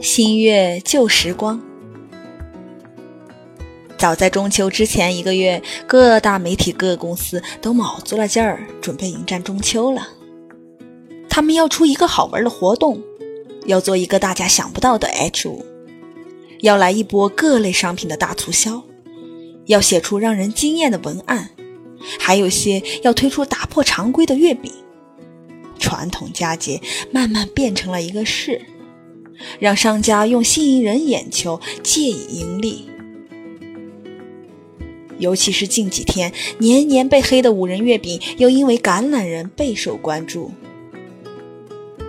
新月旧时光。早在中秋之前一个月，各大媒体、各公司都卯足了劲儿，准备迎战中秋了。他们要出一个好玩的活动，要做一个大家想不到的 H 五，要来一波各类商品的大促销，要写出让人惊艳的文案，还有些要推出打破常规的月饼。传统佳节慢慢变成了一个事。让商家用吸引人眼球，借以盈利。尤其是近几天，年年被黑的五仁月饼，又因为橄榄仁备受关注。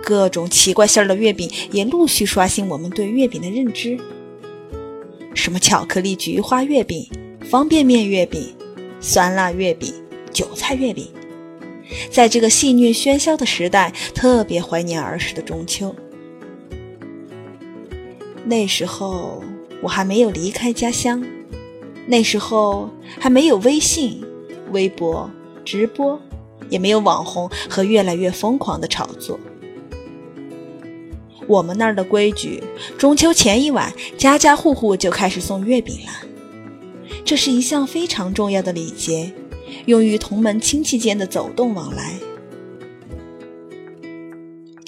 各种奇怪馅儿的月饼也陆续刷新我们对月饼的认知。什么巧克力菊花月饼、方便面月饼、酸辣月饼、韭菜月饼，在这个戏谑喧嚣的时代，特别怀念儿时的中秋。那时候我还没有离开家乡，那时候还没有微信、微博、直播，也没有网红和越来越疯狂的炒作。我们那儿的规矩，中秋前一晚，家家户户就开始送月饼了。这是一项非常重要的礼节，用于同门亲戚间的走动往来。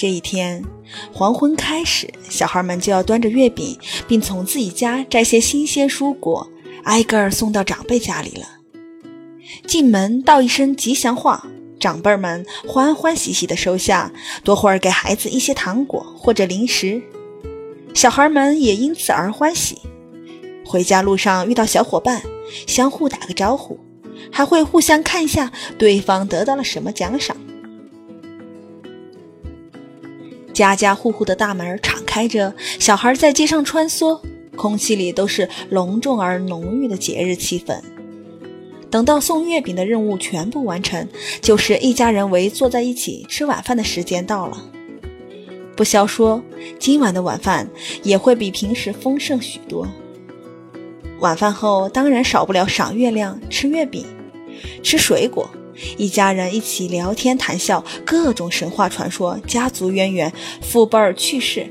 这一天，黄昏开始，小孩们就要端着月饼，并从自己家摘些新鲜蔬果，挨个儿送到长辈家里了。进门道一声吉祥话，长辈们欢欢喜喜地收下，多会儿给孩子一些糖果或者零食，小孩们也因此而欢喜。回家路上遇到小伙伴，相互打个招呼，还会互相看一下对方得到了什么奖赏。家家户户的大门敞开着，小孩在街上穿梭，空气里都是隆重而浓郁的节日气氛。等到送月饼的任务全部完成，就是一家人围坐在一起吃晚饭的时间到了。不消说，今晚的晚饭也会比平时丰盛许多。晚饭后当然少不了赏月亮、吃月饼、吃水果。一家人一起聊天谈笑，各种神话传说、家族渊源、父辈儿趣事，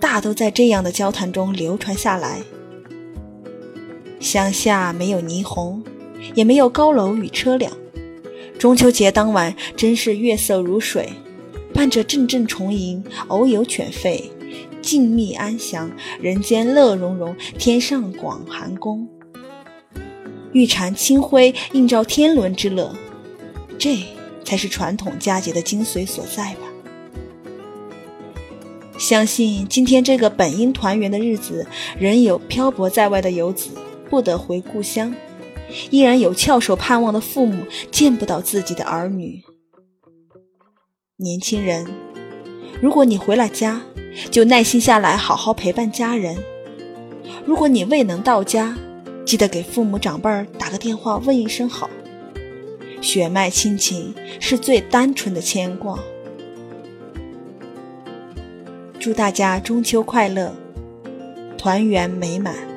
大都在这样的交谈中流传下来。乡下没有霓虹，也没有高楼与车辆。中秋节当晚，真是月色如水，伴着阵阵虫吟，偶有犬吠，静谧安详，人间乐融融，天上广寒宫。玉蟾清辉，映照天伦之乐。这才是传统佳节的精髓所在吧。相信今天这个本应团圆的日子，仍有漂泊在外的游子不得回故乡，依然有翘首盼望的父母见不到自己的儿女。年轻人，如果你回了家，就耐心下来好好陪伴家人；如果你未能到家，记得给父母长辈打个电话问一声好。血脉亲情是最单纯的牵挂。祝大家中秋快乐，团圆美满。